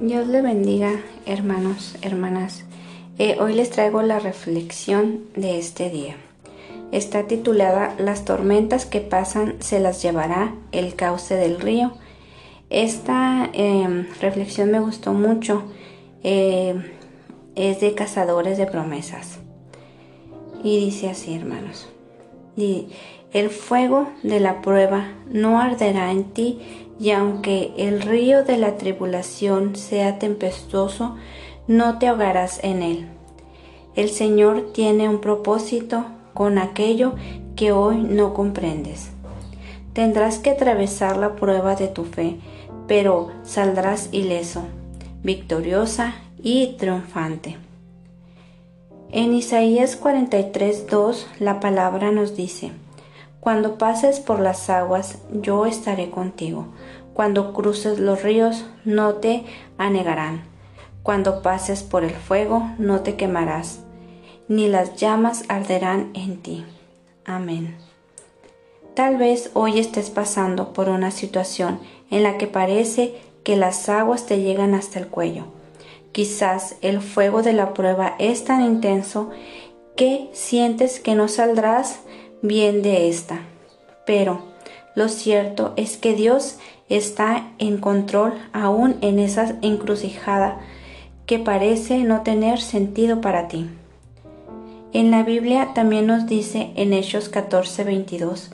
Dios le bendiga, hermanos, hermanas. Eh, hoy les traigo la reflexión de este día. Está titulada Las tormentas que pasan se las llevará el cauce del río. Esta em, reflexión me gustó mucho. Eh, es de cazadores de promesas. Y dice así, hermanos. El fuego de la prueba no arderá en ti, y aunque el río de la tribulación sea tempestuoso, no te ahogarás en él. El Señor tiene un propósito con aquello que hoy no comprendes. Tendrás que atravesar la prueba de tu fe, pero saldrás ileso, victoriosa y triunfante. En Isaías 43:2 la palabra nos dice, Cuando pases por las aguas, yo estaré contigo. Cuando cruces los ríos, no te anegarán. Cuando pases por el fuego, no te quemarás, ni las llamas arderán en ti. Amén. Tal vez hoy estés pasando por una situación en la que parece que las aguas te llegan hasta el cuello Quizás el fuego de la prueba es tan intenso que sientes que no saldrás bien de esta. Pero lo cierto es que Dios está en control aún en esa encrucijada que parece no tener sentido para ti. En la Biblia también nos dice en Hechos 14:22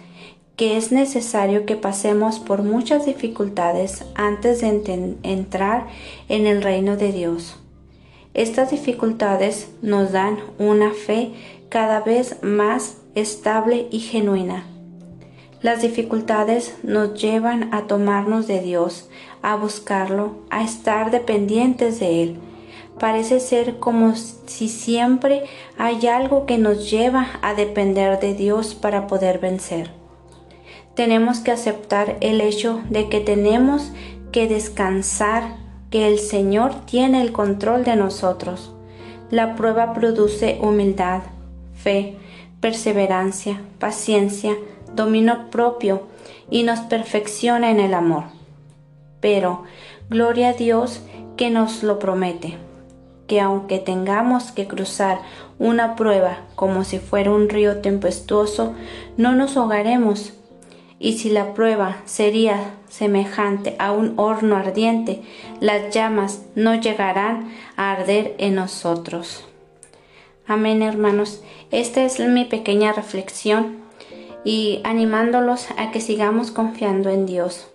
que es necesario que pasemos por muchas dificultades antes de entrar en el reino de Dios. Estas dificultades nos dan una fe cada vez más estable y genuina. Las dificultades nos llevan a tomarnos de Dios, a buscarlo, a estar dependientes de Él. Parece ser como si siempre hay algo que nos lleva a depender de Dios para poder vencer tenemos que aceptar el hecho de que tenemos que descansar, que el Señor tiene el control de nosotros. La prueba produce humildad, fe, perseverancia, paciencia, dominio propio y nos perfecciona en el amor. Pero, gloria a Dios que nos lo promete, que aunque tengamos que cruzar una prueba como si fuera un río tempestuoso, no nos ahogaremos, y si la prueba sería semejante a un horno ardiente, las llamas no llegarán a arder en nosotros. Amén, hermanos. Esta es mi pequeña reflexión y animándolos a que sigamos confiando en Dios.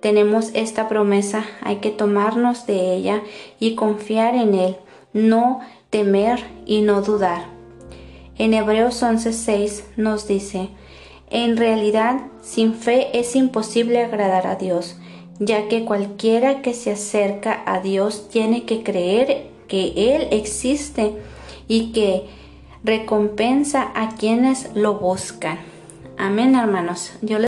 Tenemos esta promesa, hay que tomarnos de ella y confiar en Él, no temer y no dudar. En Hebreos 11:6 nos dice, en realidad, sin fe es imposible agradar a Dios, ya que cualquiera que se acerca a Dios tiene que creer que Él existe y que recompensa a quienes lo buscan. Amén, hermanos.